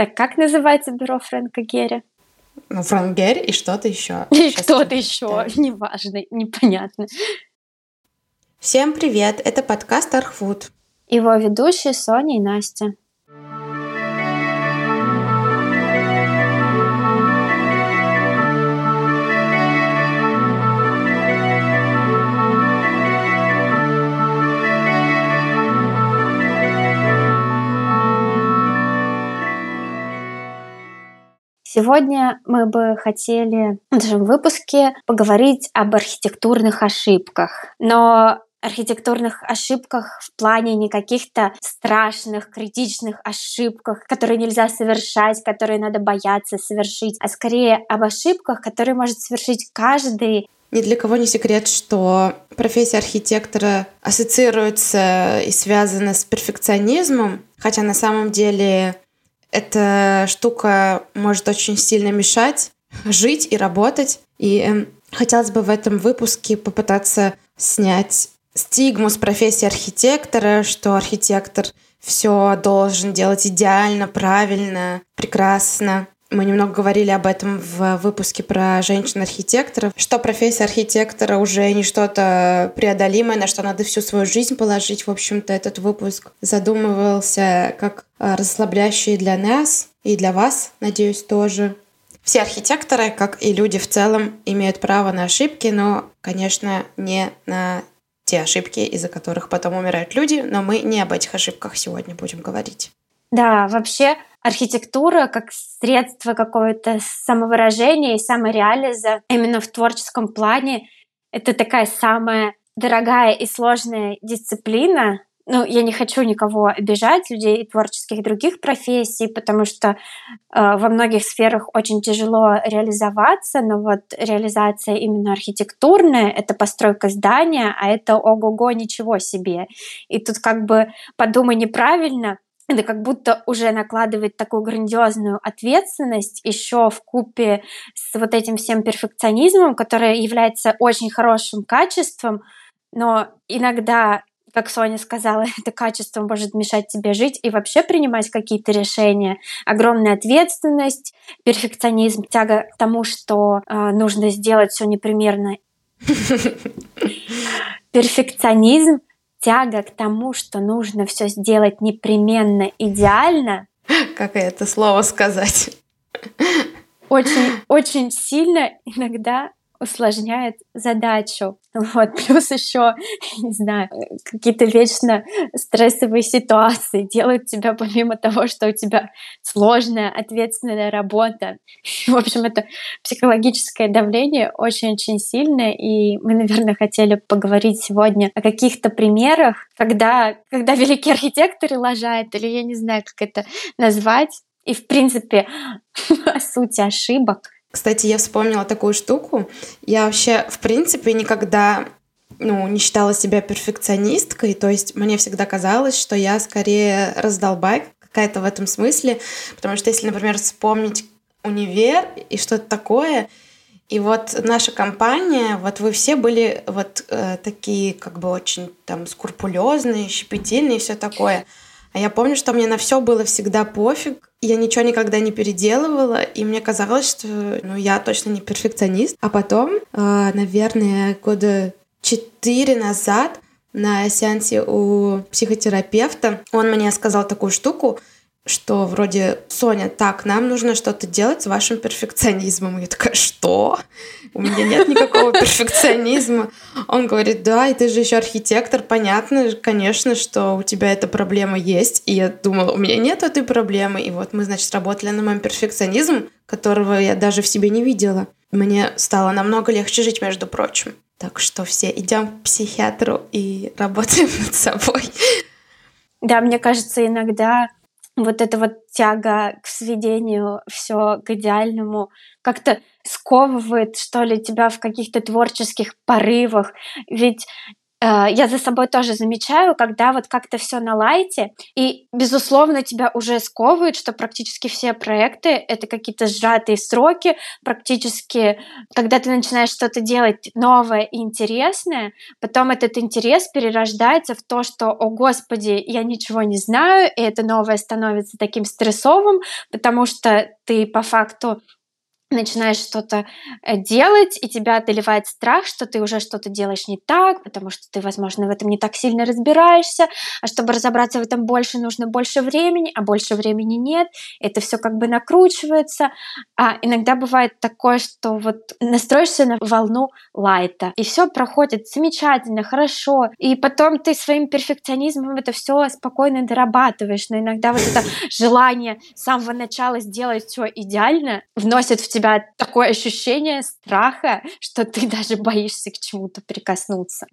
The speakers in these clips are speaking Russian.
Так как называется бюро Фрэнка Герри? Ну, Фрэнк Герри и что-то еще. И кто-то еще, неважно, непонятно. Всем привет, это подкаст Архвуд. Его ведущие Соня и Настя. Сегодня мы бы хотели в нашем выпуске поговорить об архитектурных ошибках. Но архитектурных ошибках в плане не каких-то страшных, критичных ошибках, которые нельзя совершать, которые надо бояться совершить, а скорее об ошибках, которые может совершить каждый. Ни для кого не секрет, что профессия архитектора ассоциируется и связана с перфекционизмом, хотя на самом деле эта штука может очень сильно мешать жить и работать. И эм, хотелось бы в этом выпуске попытаться снять стигму с профессии архитектора, что архитектор все должен делать идеально, правильно, прекрасно. Мы немного говорили об этом в выпуске про женщин-архитекторов, что профессия архитектора уже не что-то преодолимое, на что надо всю свою жизнь положить. В общем-то, этот выпуск задумывался как а, расслабляющий для нас и для вас, надеюсь, тоже. Все архитекторы, как и люди в целом, имеют право на ошибки, но, конечно, не на те ошибки, из-за которых потом умирают люди, но мы не об этих ошибках сегодня будем говорить. Да, вообще архитектура как средство какого-то самовыражения и самореализа именно в творческом плане это такая самая дорогая и сложная дисциплина. Ну, я не хочу никого обижать, людей творческих других профессий, потому что э, во многих сферах очень тяжело реализоваться, но вот реализация именно архитектурная — это постройка здания, а это ого-го ничего себе. И тут как бы подумай неправильно — это как будто уже накладывает такую грандиозную ответственность еще в купе с вот этим всем перфекционизмом, который является очень хорошим качеством, но иногда, как Соня сказала, это качество может мешать тебе жить и вообще принимать какие-то решения. Огромная ответственность, перфекционизм, тяга к тому, что э, нужно сделать все непримерно. Перфекционизм тяга к тому, что нужно все сделать непременно идеально. Как это слово сказать? Очень, очень сильно иногда усложняет задачу. Вот. Плюс еще, не знаю, какие-то вечно стрессовые ситуации делают тебя, помимо того, что у тебя сложная, ответственная работа. В общем, это психологическое давление очень-очень сильное, и мы, наверное, хотели поговорить сегодня о каких-то примерах, когда, когда великие архитекторы лажают, или я не знаю, как это назвать, и, в принципе, сути ошибок — кстати, я вспомнила такую штуку. Я вообще, в принципе, никогда ну, не считала себя перфекционисткой, то есть мне всегда казалось, что я скорее раздолбай какая-то в этом смысле, потому что если, например, вспомнить универ и что-то такое, и вот наша компания, вот вы все были вот э, такие как бы очень там скрупулезные, щепетильные и все такое. А я помню, что мне на все было всегда пофиг. Я ничего никогда не переделывала, и мне казалось, что ну, я точно не перфекционист. А потом, э, наверное, года четыре назад на сеансе у психотерапевта он мне сказал такую штуку, что вроде «Соня, так, нам нужно что-то делать с вашим перфекционизмом». И я такая «Что? У меня нет никакого перфекционизма». Он говорит «Да, и ты же еще архитектор, понятно, конечно, что у тебя эта проблема есть». И я думала, у меня нет этой проблемы. И вот мы, значит, работали на моем перфекционизм, которого я даже в себе не видела. Мне стало намного легче жить, между прочим. Так что все идем к психиатру и работаем над собой. Да, мне кажется, иногда вот эта вот тяга к сведению все к идеальному как-то сковывает, что ли, тебя в каких-то творческих порывах. Ведь я за собой тоже замечаю, когда вот как-то все на лайте, и, безусловно, тебя уже сковывает, что практически все проекты — это какие-то сжатые сроки, практически, когда ты начинаешь что-то делать новое и интересное, потом этот интерес перерождается в то, что, о господи, я ничего не знаю, и это новое становится таким стрессовым, потому что ты по факту начинаешь что-то э, делать, и тебя одолевает страх, что ты уже что-то делаешь не так, потому что ты, возможно, в этом не так сильно разбираешься, а чтобы разобраться в этом больше, нужно больше времени, а больше времени нет, это все как бы накручивается, а иногда бывает такое, что вот настроишься на волну лайта, и все проходит замечательно, хорошо, и потом ты своим перфекционизмом это все спокойно дорабатываешь, но иногда вот это желание с самого начала сделать все идеально вносит в тебя тебя такое ощущение страха, что ты даже боишься к чему-то прикоснуться.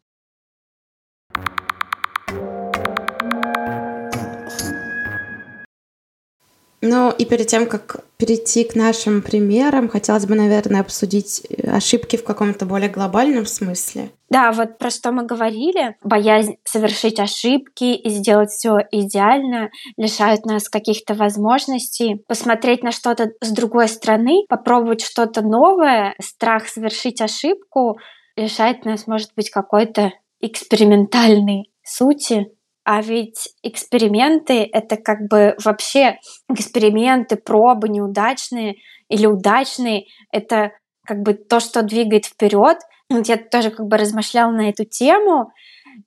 Ну и перед тем, как перейти к нашим примерам, хотелось бы, наверное, обсудить э, ошибки в каком-то более глобальном смысле. Да, вот про что мы говорили. Боязнь совершить ошибки и сделать все идеально лишают нас каких-то возможностей посмотреть на что-то с другой стороны, попробовать что-то новое. Страх совершить ошибку лишает нас, может быть, какой-то экспериментальной сути, а ведь эксперименты — это как бы вообще эксперименты, пробы неудачные или удачные — это как бы то, что двигает вперед. Вот я тоже как бы размышляла на эту тему,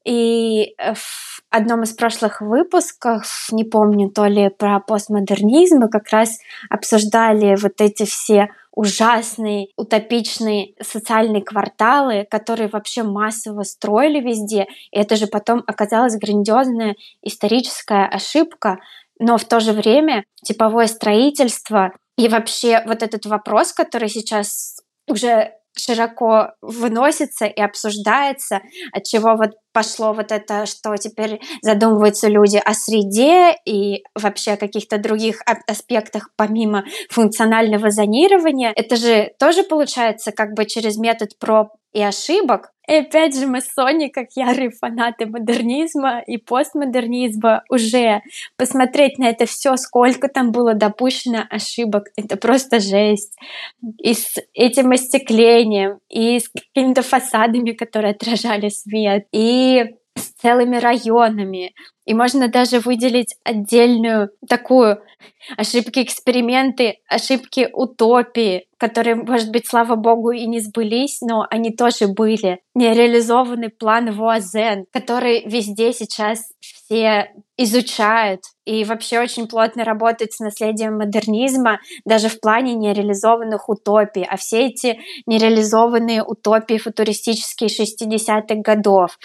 и в одном из прошлых выпусков, не помню, то ли про постмодернизм, мы как раз обсуждали вот эти все ужасные, утопичные социальные кварталы, которые вообще массово строили везде. И это же потом оказалась грандиозная историческая ошибка. Но в то же время типовое строительство и вообще вот этот вопрос, который сейчас уже широко выносится и обсуждается, от чего вот пошло вот это, что теперь задумываются люди о среде и вообще о каких-то других аспектах помимо функционального зонирования. Это же тоже получается как бы через метод проб и ошибок, и опять же, мы с Соней, как ярые фанаты модернизма и постмодернизма, уже посмотреть на это все, сколько там было допущено ошибок, это просто жесть. И с этим остеклением, и с какими-то фасадами, которые отражали свет, и с целыми районами. И можно даже выделить отдельную такую ошибки эксперименты, ошибки утопии, которые, может быть, слава богу, и не сбылись, но они тоже были. Нереализованный план Вуазен, который везде сейчас все изучают и вообще очень плотно работает с наследием модернизма, даже в плане нереализованных утопий. А все эти нереализованные утопии футуристические 60-х годов,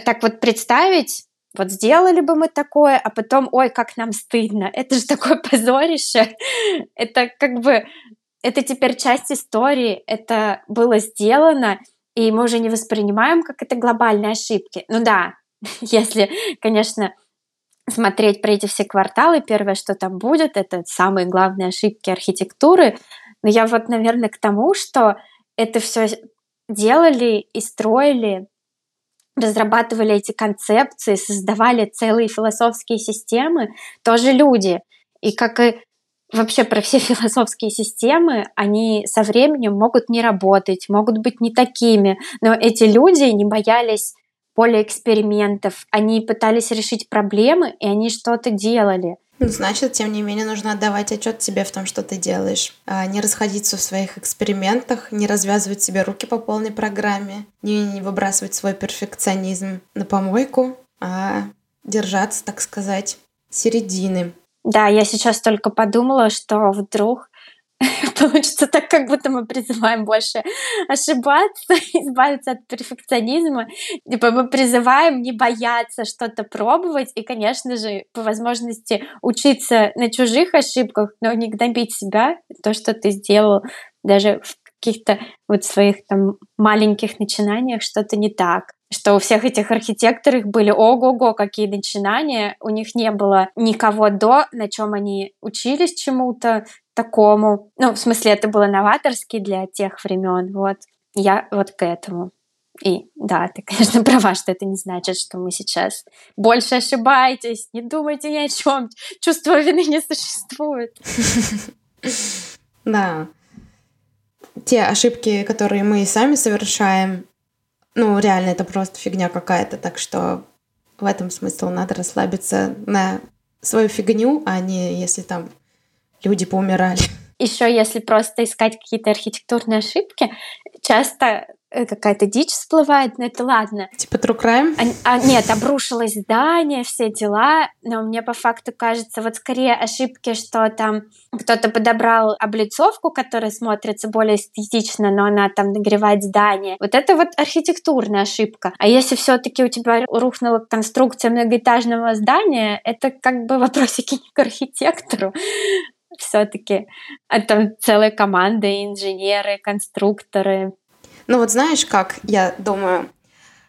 так вот представить, вот сделали бы мы такое, а потом, ой, как нам стыдно, это же такое позорище, это как бы, это теперь часть истории, это было сделано, и мы уже не воспринимаем как это глобальные ошибки. Ну да, если, конечно, смотреть про эти все кварталы, первое, что там будет, это самые главные ошибки архитектуры. Но я вот, наверное, к тому, что это все делали и строили разрабатывали эти концепции, создавали целые философские системы, тоже люди. И как и вообще про все философские системы, они со временем могут не работать, могут быть не такими, но эти люди не боялись поле экспериментов, они пытались решить проблемы, и они что-то делали. Значит, тем не менее, нужно отдавать отчет себе в том, что ты делаешь. А не расходиться в своих экспериментах, не развязывать себе руки по полной программе, не выбрасывать свой перфекционизм на помойку, а держаться, так сказать, середины. Да, я сейчас только подумала, что вдруг получится так, как будто мы призываем больше ошибаться, избавиться от перфекционизма. Типа мы призываем не бояться что-то пробовать и, конечно же, по возможности учиться на чужих ошибках, но не гнобить себя, то, что ты сделал даже в каких-то вот своих там маленьких начинаниях что-то не так что у всех этих архитекторов были ого-го, какие начинания, у них не было никого до, на чем они учились чему-то такому. Ну, в смысле, это было новаторски для тех времен, вот. Я вот к этому. И да, ты, конечно, права, что это не значит, что мы сейчас больше ошибаетесь, не думайте ни о чем, чувство вины не существует. Да. Те ошибки, которые мы сами совершаем, ну, реально, это просто фигня какая-то, так что в этом смысл надо расслабиться на свою фигню, а не если там люди поумирали. Еще если просто искать какие-то архитектурные ошибки, часто Э, какая-то дичь всплывает, но это ладно. Типа true crime? А, а, нет, обрушилось здание, все дела, но мне по факту кажется, вот скорее ошибки, что там кто-то подобрал облицовку, которая смотрится более эстетично, но она там нагревает здание. Вот это вот архитектурная ошибка. А если все-таки у тебя рухнула конструкция многоэтажного здания, это как бы вопросики не к архитектору, все-таки. Там целая команда, инженеры, конструкторы, ну вот знаешь как, я думаю,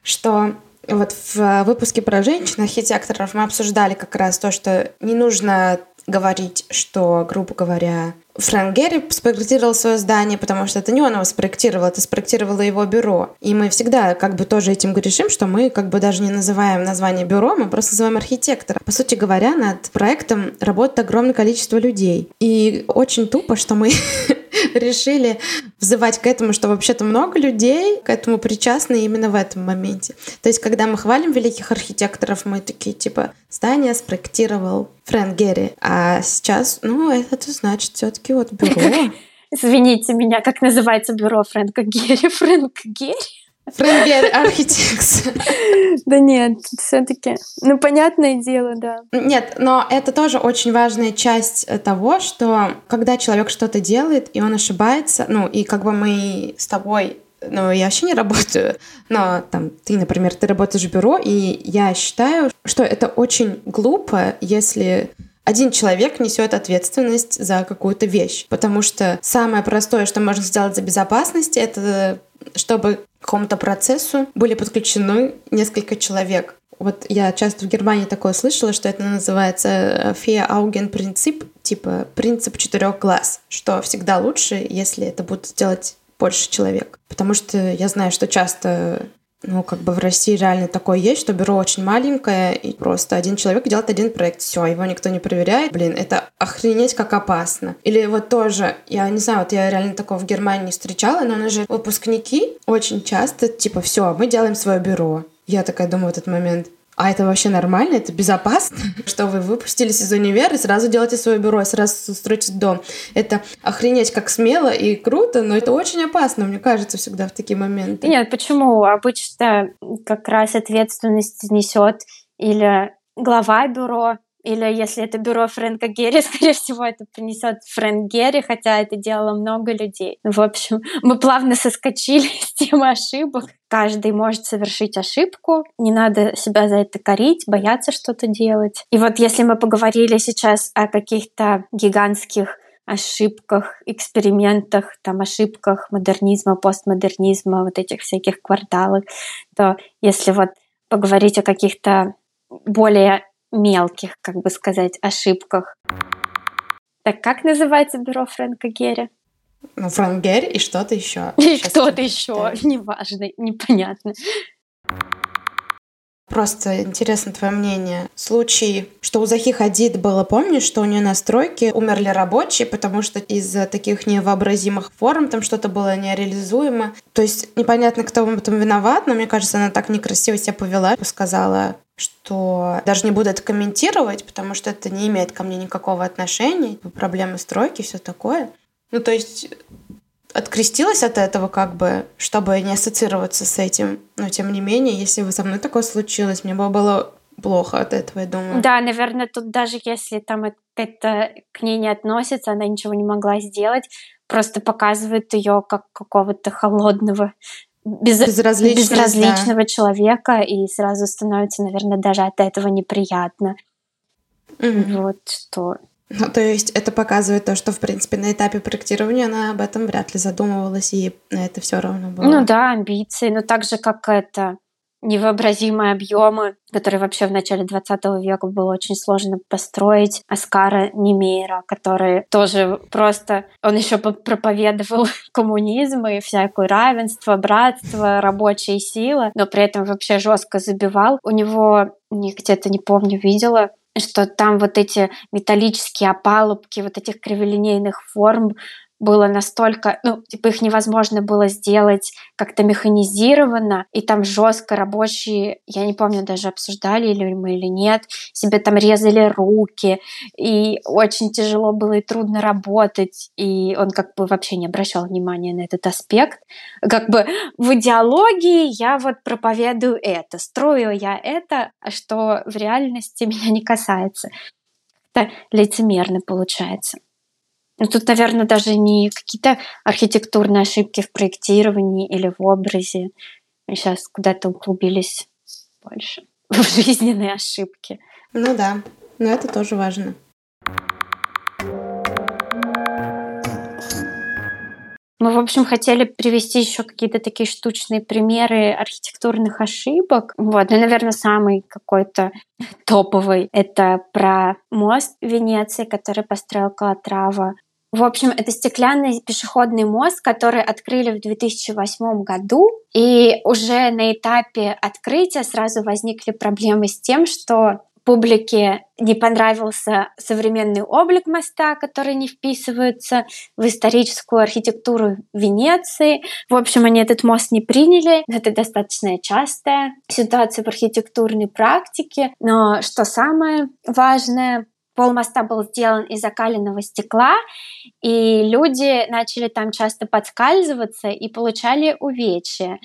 что вот в выпуске про женщин-архитекторов мы обсуждали как раз то, что не нужно говорить, что, грубо говоря, Фрэнк Герри спроектировал свое здание, потому что это не он его спроектировал, это спроектировало его бюро. И мы всегда как бы тоже этим грешим, что мы как бы даже не называем название бюро, мы просто называем архитектора. По сути говоря, над проектом работает огромное количество людей. И очень тупо, что мы решили взывать к этому, что вообще-то много людей к этому причастны именно в этом моменте. То есть, когда мы хвалим великих архитекторов, мы такие, типа, здание спроектировал Фрэнк Герри, а сейчас, ну, это значит все таки вот бюро. Извините меня, как называется бюро Фрэнка Герри? Фрэнк Герри? Франгер Архитекс. Да нет, все-таки, ну, понятное дело, да. Нет, но это тоже очень важная часть того, что когда человек что-то делает, и он ошибается, ну, и как бы мы с тобой ну, я вообще не работаю, но там ты, например, ты работаешь в бюро, и я считаю, что это очень глупо, если один человек несет ответственность за какую-то вещь. Потому что самое простое, что можно сделать за безопасность, это чтобы к какому-то процессу были подключены несколько человек. Вот я часто в Германии такое слышала, что это называется Фея Ауген принцип, типа принцип четырех глаз, что всегда лучше, если это будет сделать больше человек. Потому что я знаю, что часто ну, как бы в России реально такое есть, что бюро очень маленькое, и просто один человек делает один проект, все, его никто не проверяет. Блин, это охренеть как опасно. Или вот тоже, я не знаю, вот я реально такого в Германии встречала, но у же выпускники очень часто, типа, все, мы делаем свое бюро. Я такая думаю в этот момент, а это вообще нормально? Это безопасно? Что вы выпустились из универа и сразу делаете свое бюро, и сразу строите дом. Это охренеть как смело и круто, но это очень опасно, мне кажется, всегда в такие моменты. Нет, почему? Обычно как раз ответственность несет или глава бюро, или если это бюро Фрэнка Герри, скорее всего, это принесет Фрэнк Герри, хотя это делало много людей. В общем, мы плавно соскочили с темы ошибок. Каждый может совершить ошибку, не надо себя за это корить, бояться что-то делать. И вот если мы поговорили сейчас о каких-то гигантских ошибках, экспериментах, там, ошибках модернизма, постмодернизма, вот этих всяких кварталах, то если вот поговорить о каких-то более мелких, как бы сказать, ошибках. Так как называется бюро Фрэнка Герри? Ну, Фрэнк Герри и что-то еще. И что-то еще, неважно, непонятно. Просто интересно твое мнение. Случай, что у Захи Хадид было, помнишь, что у нее на стройке умерли рабочие, потому что из-за таких невообразимых форм там что-то было нереализуемо. То есть непонятно, кто в этом виноват, но мне кажется, она так некрасиво себя повела, сказала, что даже не буду это комментировать, потому что это не имеет ко мне никакого отношения, проблемы стройки, все такое. Ну, то есть открестилась от этого, как бы, чтобы не ассоциироваться с этим. Но тем не менее, если бы со мной такое случилось, мне бы было плохо от этого, я думаю. Да, наверное, тут даже если там это к ней не относится, она ничего не могла сделать, просто показывает ее как какого-то холодного без, безразличного, да. человека, и сразу становится, наверное, даже от этого неприятно. Mm-hmm. Вот что. Ну, то есть это показывает то, что, в принципе, на этапе проектирования она об этом вряд ли задумывалась, и на это все равно было. Ну да, амбиции, но так же, как это невообразимые объемы, которые вообще в начале 20 века было очень сложно построить. Оскара Немейра, который тоже просто... Он еще проповедовал коммунизм и всякое равенство, братство, рабочая сила, но при этом вообще жестко забивал. У него где-то, не помню, видела, что там вот эти металлические опалубки вот этих криволинейных форм было настолько, ну, типа их невозможно было сделать как-то механизированно, и там жестко рабочие, я не помню, даже обсуждали или мы или нет, себе там резали руки, и очень тяжело было и трудно работать, и он как бы вообще не обращал внимания на этот аспект. Как бы в идеологии я вот проповедую это, строю я это, а что в реальности меня не касается. Это лицемерно получается. Ну, тут, наверное, даже не какие-то архитектурные ошибки в проектировании или в образе. Мы сейчас куда-то углубились больше в жизненные ошибки. Ну да, но это тоже важно. Мы, в общем, хотели привести еще какие-то такие штучные примеры архитектурных ошибок. Вот, ну, наверное, самый какой-то топовый — это про мост в Венеции, который построил Калатрава. В общем, это стеклянный пешеходный мост, который открыли в 2008 году. И уже на этапе открытия сразу возникли проблемы с тем, что публике не понравился современный облик моста, который не вписывается в историческую архитектуру Венеции. В общем, они этот мост не приняли. Это достаточно частая ситуация в архитектурной практике. Но что самое важное, Пол моста был сделан из закаленного стекла, и люди начали там часто подскальзываться и получали увечья.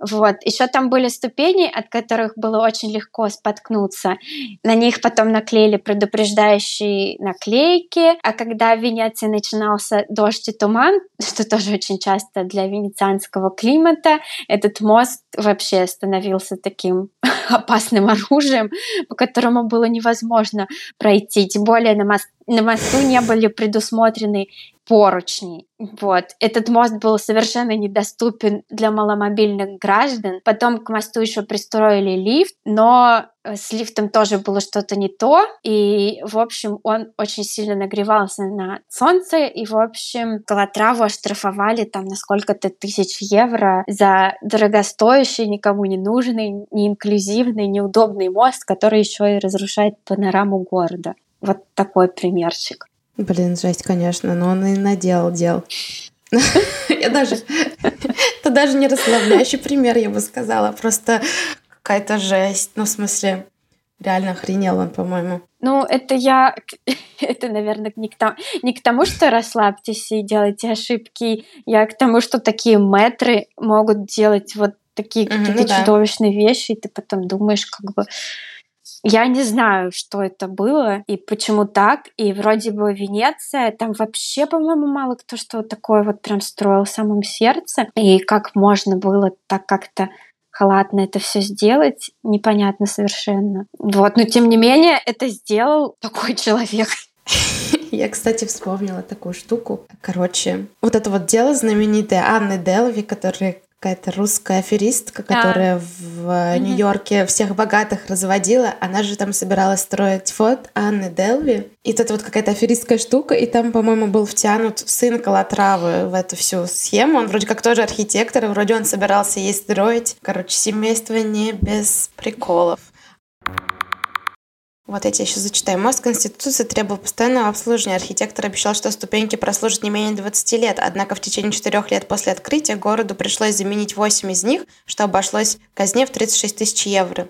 Вот. Еще там были ступени, от которых было очень легко споткнуться. На них потом наклеили предупреждающие наклейки, а когда в Венеции начинался дождь и туман, что тоже очень часто для венецианского климата, этот мост вообще становился таким опасным оружием, по которому было невозможно пройти тем более на, мост, на мосту не были предусмотрены поручни. Вот. Этот мост был совершенно недоступен для маломобильных граждан. Потом к мосту еще пристроили лифт, но э, с лифтом тоже было что-то не то. И, в общем, он очень сильно нагревался на солнце. И, в общем, Калатраву оштрафовали там на сколько-то тысяч евро за дорогостоящий, никому не нужный, неинклюзивный, неудобный мост, который еще и разрушает панораму города. Вот такой примерчик. Блин, жесть, конечно, но он и наделал дел. Я даже... Это даже не расслабляющий пример, я бы сказала. Просто какая-то жесть. Ну, в смысле, реально охренел он, по-моему. Ну, это я... Это, наверное, не к, тому, не к тому, что расслабьтесь и делайте ошибки. Я к тому, что такие метры могут делать вот такие какие-то ну, да. чудовищные вещи, и ты потом думаешь, как бы я не знаю, что это было и почему так. И вроде бы Венеция, там вообще, по-моему, мало кто что такое вот прям строил в самом сердце. И как можно было так как-то халатно это все сделать, непонятно совершенно. Вот, но тем не менее, это сделал такой человек. Я, кстати, вспомнила такую штуку. Короче, вот это вот дело знаменитое Анны Делви, которая какая-то русская аферистка, которая да. в mm-hmm. Нью-Йорке всех богатых разводила. Она же там собиралась строить фот Анны Делви. И это вот какая-то аферистская штука. И там, по-моему, был втянут сын Калатравы в эту всю схему. Он вроде как тоже архитектор, и вроде он собирался ей строить. Короче, семейство не без приколов. Вот эти еще зачитаю. Мост Конституции требовал постоянного обслуживания. Архитектор обещал, что ступеньки прослужат не менее 20 лет. Однако в течение четырех лет после открытия городу пришлось заменить 8 из них, что обошлось казне в 36 тысяч евро.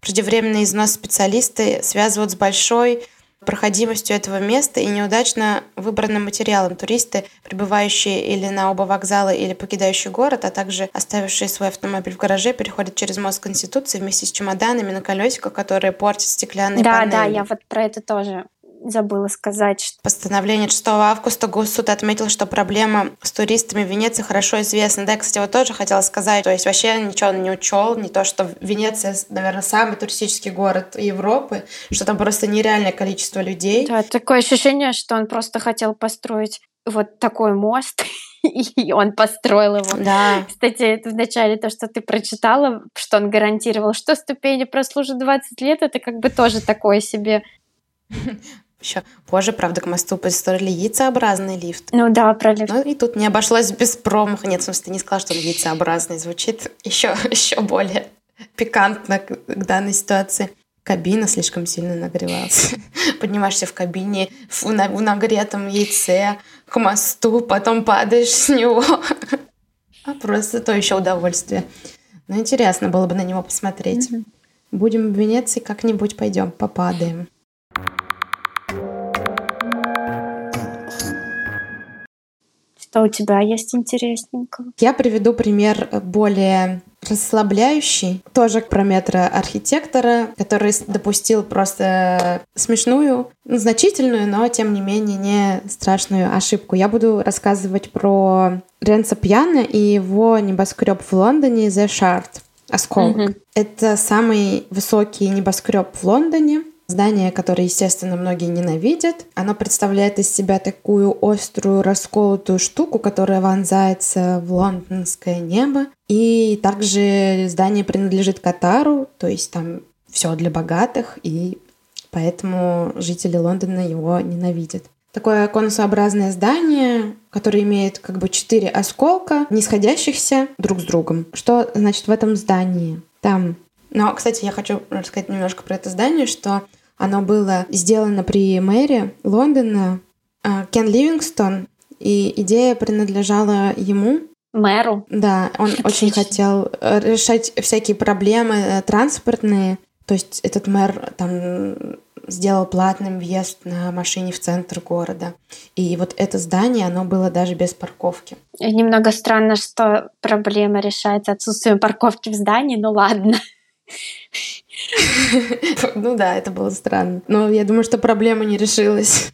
Преждевременный износ специалисты связывают с большой проходимостью этого места и неудачно выбранным материалом. Туристы, прибывающие или на оба вокзала, или покидающие город, а также оставившие свой автомобиль в гараже, переходят через мост Конституции вместе с чемоданами на колесиках, которые портят стеклянные да, панели. Да, да, я вот про это тоже забыла сказать. Что... Постановление 6 августа Госсуд отметил, что проблема с туристами в Венеции хорошо известна. Да, я, кстати, вот тоже хотела сказать, то есть вообще ничего он не учел, не то, что Венеция, наверное, самый туристический город Европы, что там просто нереальное количество людей. Да, такое ощущение, что он просто хотел построить вот такой мост, и он построил его. Да. Кстати, это вначале то, что ты прочитала, что он гарантировал, что ступени прослужат 20 лет, это как бы тоже такое себе. Еще позже, правда, к мосту построили яйцеобразный лифт. Ну да, про лифт. Ну и тут не обошлось без промаха. Нет, в смысле, ты не сказала, что он яйцеобразный. Звучит еще, еще более пикантно к данной ситуации. Кабина слишком сильно нагревалась. Поднимаешься в кабине в, на, в нагретом яйце к мосту, потом падаешь с него. А просто то еще удовольствие. Ну, интересно было бы на него посмотреть. Будем в Венеции, как-нибудь пойдем, попадаем. Что у тебя есть интересненького? Я приведу пример более расслабляющий, тоже про метро архитектора, который допустил просто смешную, ну, значительную, но тем не менее не страшную ошибку. Я буду рассказывать про Ренца Пьяна и его небоскреб в Лондоне The Shard. Осколок. Mm-hmm. Это самый высокий небоскреб в Лондоне. Здание, которое, естественно, многие ненавидят. Оно представляет из себя такую острую, расколотую штуку, которая вонзается в лондонское небо. И также здание принадлежит Катару, то есть там все для богатых, и поэтому жители Лондона его ненавидят. Такое конусообразное здание, которое имеет как бы четыре осколка, не сходящихся друг с другом. Что значит в этом здании? Там но, кстати, я хочу рассказать немножко про это здание, что оно было сделано при мэре Лондона а, Кен Ливингстон, и идея принадлежала ему. Мэру? Да, он Отлично. очень хотел э, решать всякие проблемы э, транспортные. То есть этот мэр там сделал платным въезд на машине в центр города. И вот это здание, оно было даже без парковки. Немного странно, что проблема решается отсутствием парковки в здании, ну ладно. Ну да, это было странно. Но я думаю, что проблема не решилась.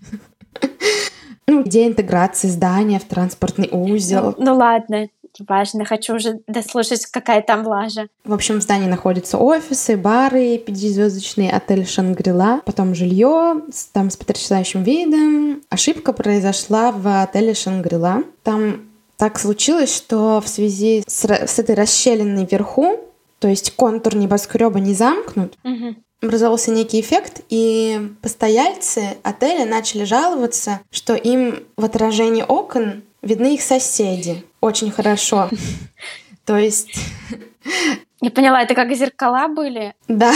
Ну, идея интеграции здания в транспортный узел. Ну, ну ладно, важно. Хочу уже дослушать, какая там лажа. В общем, в здании находятся офисы, бары, пятизвездочный отель Шангрила, потом жилье там с потрясающим видом. Ошибка произошла в отеле Шангрила. Там так случилось, что в связи с, с этой расщелиной вверху то есть контур небоскреба не замкнут, угу. образовался некий эффект, и постояльцы отеля начали жаловаться, что им в отражении окон видны их соседи очень хорошо. То есть... Я поняла, это как зеркала были? Да.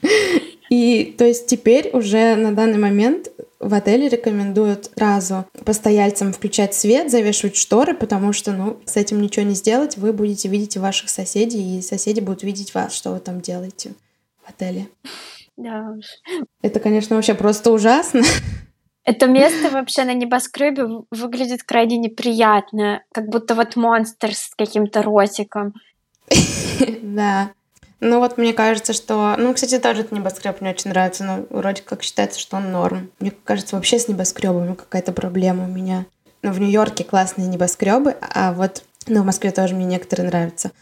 И то есть теперь уже на данный момент в отеле рекомендуют сразу постояльцам включать свет, завешивать шторы, потому что, ну, с этим ничего не сделать, вы будете видеть ваших соседей, и соседи будут видеть вас, что вы там делаете в отеле. Да уж. Это, конечно, вообще просто ужасно. Это место вообще на небоскребе выглядит крайне неприятно, как будто вот монстр с каким-то ротиком. Да. Ну вот мне кажется, что... Ну, кстати, тоже этот небоскреб мне очень нравится, но вроде как считается, что он норм. Мне кажется, вообще с небоскребами какая-то проблема у меня. Ну, в Нью-Йорке классные небоскребы, а вот... Ну, в Москве тоже мне некоторые нравятся.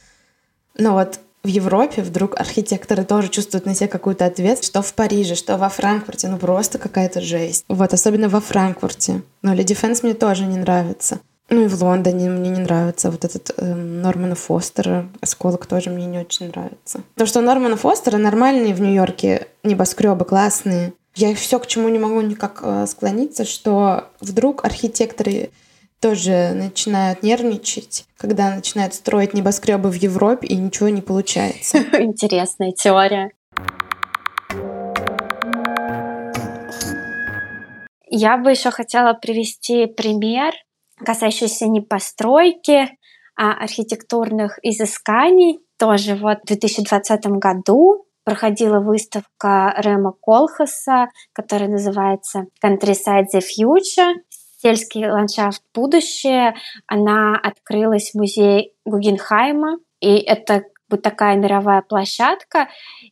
Но вот в Европе вдруг архитекторы тоже чувствуют на себе какую-то ответственность, что в Париже, что во Франкфурте, ну просто какая-то жесть. Вот, особенно во Франкфурте. Но Леди Фэнс мне тоже не нравится. Ну и в Лондоне мне не нравится вот этот э, Нормана Фостера. Осколок тоже мне не очень нравится. То, что Нормана Фостера нормальные в Нью-Йорке небоскребы, классные. Я все к чему не могу никак э, склониться, что вдруг архитекторы тоже начинают нервничать, когда начинают строить небоскребы в Европе и ничего не получается. Интересная теория. Я бы еще хотела привести пример касающийся не постройки, а архитектурных изысканий. Тоже вот в 2020 году проходила выставка Рема Колхаса, которая называется Countryside the Future, сельский ландшафт будущее. Она открылась в музее Гугенхайма, и это вот такая мировая площадка.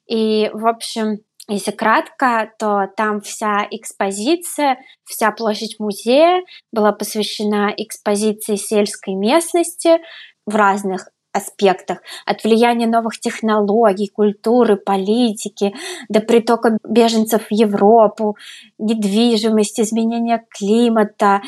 И, в общем, если кратко, то там вся экспозиция, вся площадь музея была посвящена экспозиции сельской местности в разных аспектах, от влияния новых технологий, культуры, политики, до притока беженцев в Европу, недвижимости, изменения климата.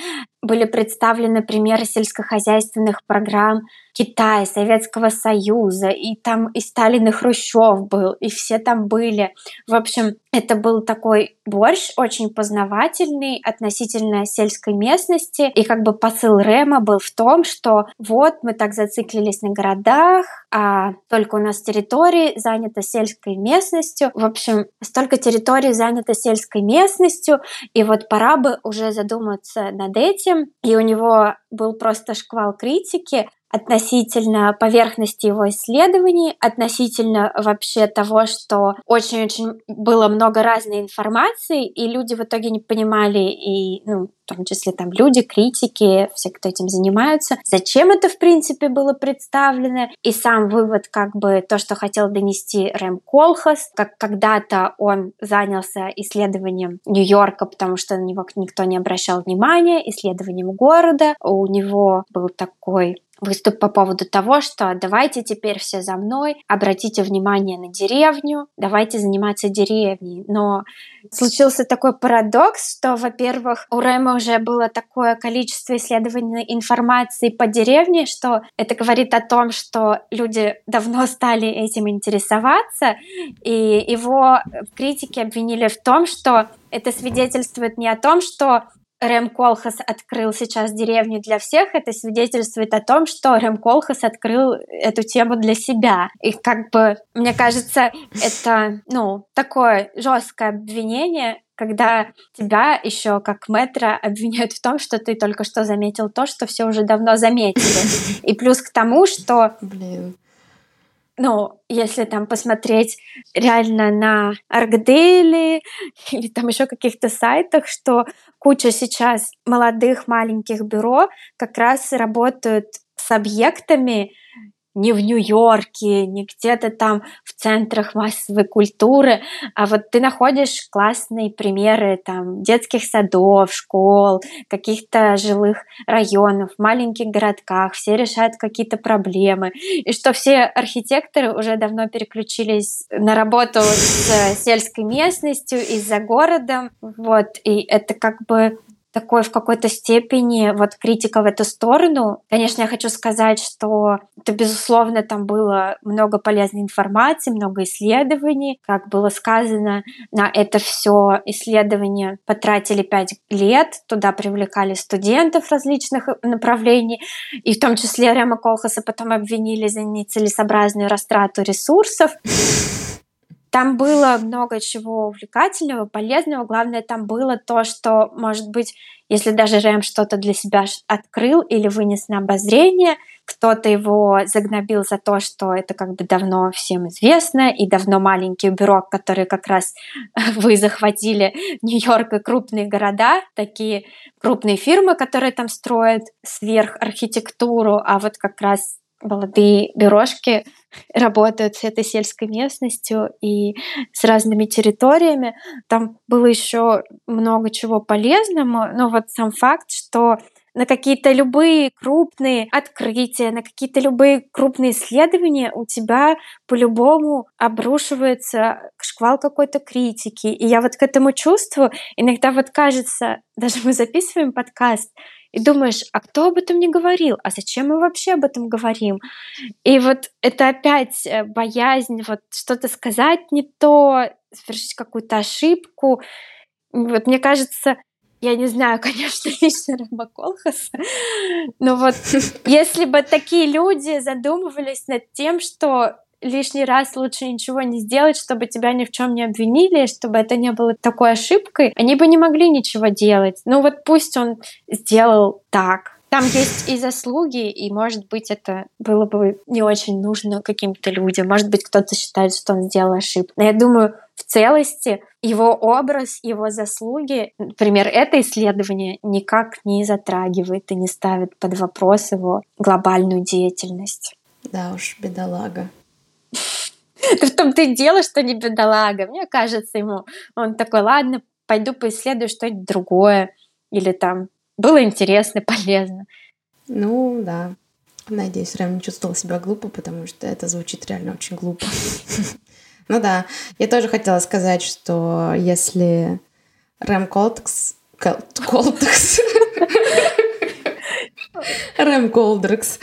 Были представлены примеры сельскохозяйственных программ Китая, Советского Союза, и там и Сталин, и Хрущев был, и все там были. В общем, это был такой борщ очень познавательный относительно сельской местности, и как бы посыл Рема был в том, что вот мы так зациклились на городах, а только у нас территории занята сельской местностью. В общем, столько территорий занято сельской местностью, и вот пора бы уже задуматься над этим. И у него был просто шквал критики, относительно поверхности его исследований, относительно вообще того, что очень-очень было много разной информации, и люди в итоге не понимали, и, ну, в том числе там люди, критики, все, кто этим занимаются, зачем это, в принципе, было представлено, и сам вывод, как бы, то, что хотел донести Рэм Колхас, как когда-то он занялся исследованием Нью-Йорка, потому что на него никто не обращал внимания, исследованием города, у него был такой выступ по поводу того, что давайте теперь все за мной, обратите внимание на деревню, давайте заниматься деревней. Но случился такой парадокс, что, во-первых, у Рэма уже было такое количество исследований информации по деревне, что это говорит о том, что люди давно стали этим интересоваться, и его критики обвинили в том, что это свидетельствует не о том, что Рэм Колхас открыл сейчас деревню для всех, это свидетельствует о том, что Рэм Колхас открыл эту тему для себя. И как бы, мне кажется, это, ну, такое жесткое обвинение, когда тебя еще как метра обвиняют в том, что ты только что заметил то, что все уже давно заметили. И плюс к тому, что Блин ну, если там посмотреть реально на Аркдейли или там еще каких-то сайтах, что куча сейчас молодых маленьких бюро как раз работают с объектами, не в Нью-Йорке, не где-то там в центрах массовой культуры, а вот ты находишь классные примеры там детских садов, школ, каких-то жилых районов, маленьких городках, все решают какие-то проблемы, и что все архитекторы уже давно переключились на работу с сельской местностью и за городом, вот, и это как бы такой в какой-то степени вот критика в эту сторону. Конечно, я хочу сказать, что это, безусловно, там было много полезной информации, много исследований. Как было сказано, на это все исследование потратили пять лет, туда привлекали студентов различных направлений, и в том числе Рема Колхаса потом обвинили за нецелесообразную растрату ресурсов. Там было много чего увлекательного, полезного. Главное, там было то, что, может быть, если даже Рэм что-то для себя открыл или вынес на обозрение, кто-то его загнобил за то, что это как бы давно всем известно, и давно маленький бюро, которые как раз вы захватили Нью-Йорк и крупные города, такие крупные фирмы, которые там строят сверх архитектуру, а вот как раз молодые бюрошки работают с этой сельской местностью и с разными территориями. Там было еще много чего полезного, но вот сам факт, что на какие-то любые крупные открытия, на какие-то любые крупные исследования у тебя по-любому обрушивается шквал какой-то критики. И я вот к этому чувствую. Иногда вот кажется, даже мы записываем подкаст, и думаешь, а кто об этом не говорил? А зачем мы вообще об этом говорим? И вот это опять э, боязнь вот что-то сказать не то, совершить какую-то ошибку. Вот мне кажется, я не знаю, конечно, лично Колхаса, но вот если бы такие люди задумывались над тем, что лишний раз лучше ничего не сделать, чтобы тебя ни в чем не обвинили, чтобы это не было такой ошибкой, они бы не могли ничего делать. Ну вот пусть он сделал так. Там есть и заслуги, и, может быть, это было бы не очень нужно каким-то людям. Может быть, кто-то считает, что он сделал ошибку. Но я думаю, в целости его образ, его заслуги, например, это исследование никак не затрагивает и не ставит под вопрос его глобальную деятельность. Да уж, бедолага. В том-то и дело, что не бедолага. Мне кажется, ему он такой, ладно, пойду поисследую что-нибудь другое. Или там было интересно, полезно. Ну, да. Надеюсь, Рэм не чувствовал себя глупо, потому что это звучит реально очень глупо. Ну да, я тоже хотела сказать, что если Рэм. Колтекс... Рэм Колдрекс.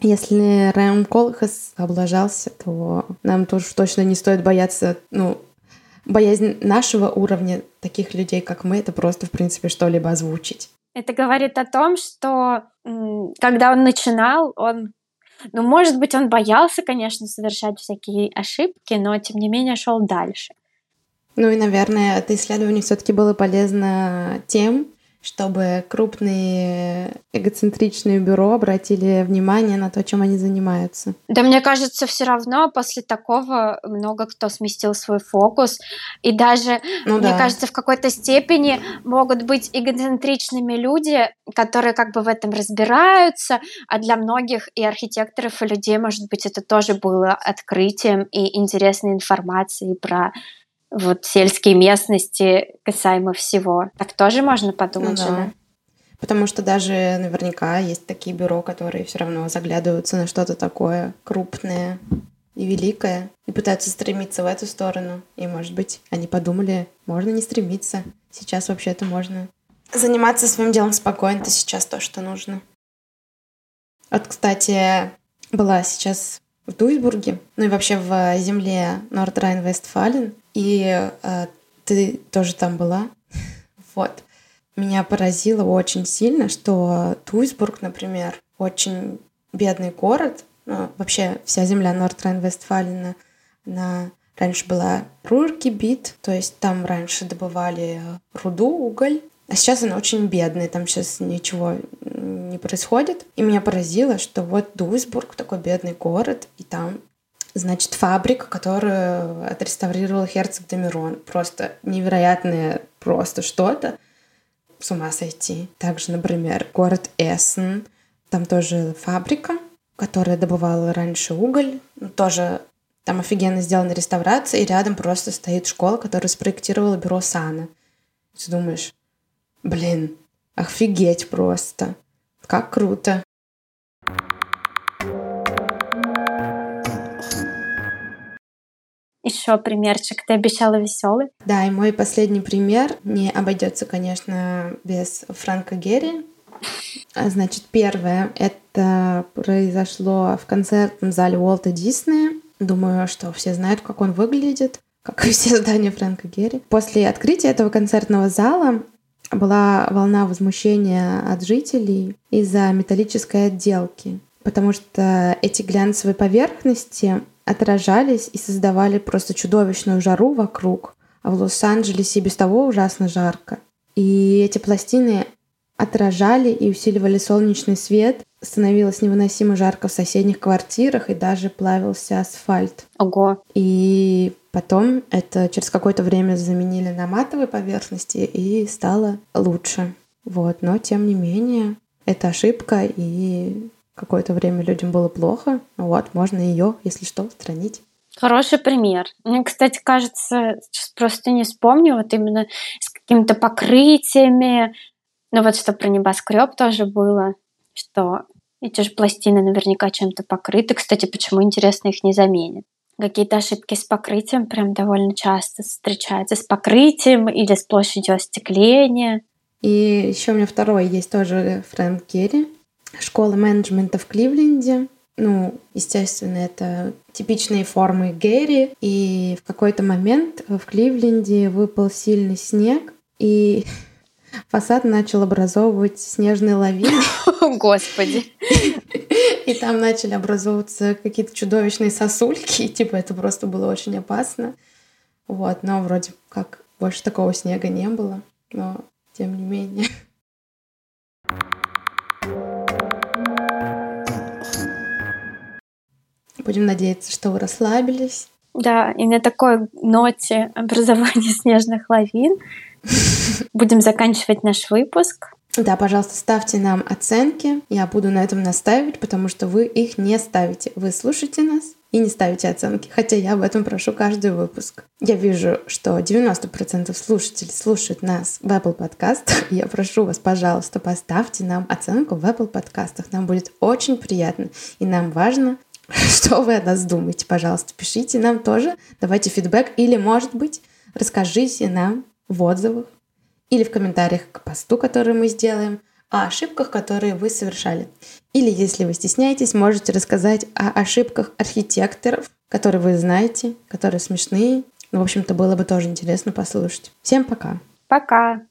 Если Рэм Колхас облажался, то нам тоже точно не стоит бояться, ну, боязнь нашего уровня, таких людей, как мы, это просто, в принципе, что-либо озвучить. Это говорит о том, что когда он начинал, он ну, может быть, он боялся, конечно, совершать всякие ошибки, но тем не менее шел дальше. Ну и, наверное, это исследование все-таки было полезно тем, чтобы крупные эгоцентричные бюро обратили внимание на то, чем они занимаются. Да, мне кажется, все равно после такого много кто сместил свой фокус. И даже, ну, мне да. кажется, в какой-то степени могут быть эгоцентричными люди, которые как бы в этом разбираются, а для многих и архитекторов, и людей, может быть, это тоже было открытием и интересной информацией про вот сельские местности касаемо всего. Так тоже можно подумать ну, да. да? Потому что даже наверняка есть такие бюро, которые все равно заглядываются на что-то такое крупное и великое и пытаются стремиться в эту сторону. И, может быть, они подумали, можно не стремиться. Сейчас вообще-то можно заниматься своим делом спокойно. Это сейчас то, что нужно. Вот, кстати, была сейчас в Дуйсбурге, ну и вообще в земле Нордрайн-Вестфален. И э, ты тоже там была. вот. Меня поразило очень сильно, что Дуйсбург, например, очень бедный город. Ну, вообще вся земля Нордрайн-Вестфалена, она раньше была Рургебит, то есть там раньше добывали руду, уголь, а сейчас она очень бедная, там сейчас ничего не происходит. И меня поразило, что вот Дуйсбург такой бедный город, и там значит, фабрика, которую отреставрировал Херцог Домирон. Просто невероятное просто что-то. С ума сойти. Также, например, город Эссен. Там тоже фабрика, которая добывала раньше уголь. Тоже там офигенно сделана реставрация, и рядом просто стоит школа, которую спроектировала бюро Сана. Ты думаешь, блин, офигеть просто. Как круто. Еще примерчик. Ты обещала веселый. Да, и мой последний пример не обойдется, конечно, без Франка Герри. А, значит, первое, это произошло в концертном зале Уолта Диснея. Думаю, что все знают, как он выглядит, как и все здания Фрэнка Герри. После открытия этого концертного зала была волна возмущения от жителей из-за металлической отделки, потому что эти глянцевые поверхности отражались и создавали просто чудовищную жару вокруг, а в Лос-Анджелесе без того ужасно жарко. И эти пластины отражали и усиливали солнечный свет, становилось невыносимо жарко в соседних квартирах и даже плавился асфальт. Ого. И потом это через какое-то время заменили на матовые поверхности и стало лучше. Вот, но тем не менее, это ошибка, и какое-то время людям было плохо. Вот, можно ее, если что, устранить. Хороший пример. Мне, кстати, кажется, сейчас просто не вспомню, вот именно с какими-то покрытиями, ну вот что про небоскреб тоже было, что эти же пластины наверняка чем-то покрыты. Кстати, почему, интересно, их не заменят? Какие-то ошибки с покрытием прям довольно часто встречаются. С покрытием или с площадью остекления. И еще у меня второй есть тоже Фрэнк Керри школа менеджмента в Кливленде. Ну, естественно, это типичные формы Гэри. И в какой-то момент в Кливленде выпал сильный снег, и фасад начал образовывать снежные лавины. Господи. И там начали образовываться какие-то чудовищные сосульки. Типа, это просто было очень опасно. Вот, но вроде как больше такого снега не было. Но тем не менее. Будем надеяться, что вы расслабились. Да, и на такой ноте образования снежных лавин будем заканчивать наш выпуск. Да, пожалуйста, ставьте нам оценки. Я буду на этом настаивать, потому что вы их не ставите. Вы слушаете нас и не ставите оценки, хотя я об этом прошу каждый выпуск. Я вижу, что 90% слушателей слушают нас в Apple подкастах. Я прошу вас, пожалуйста, поставьте нам оценку в Apple подкастах. Нам будет очень приятно. И нам важно, Что вы о нас думаете, пожалуйста, пишите нам тоже, давайте фидбэк, или, может быть, расскажите нам в отзывах или в комментариях к посту, который мы сделаем, о ошибках, которые вы совершали. Или, если вы стесняетесь, можете рассказать о ошибках архитекторов, которые вы знаете, которые смешные. В общем-то, было бы тоже интересно послушать. Всем пока. Пока.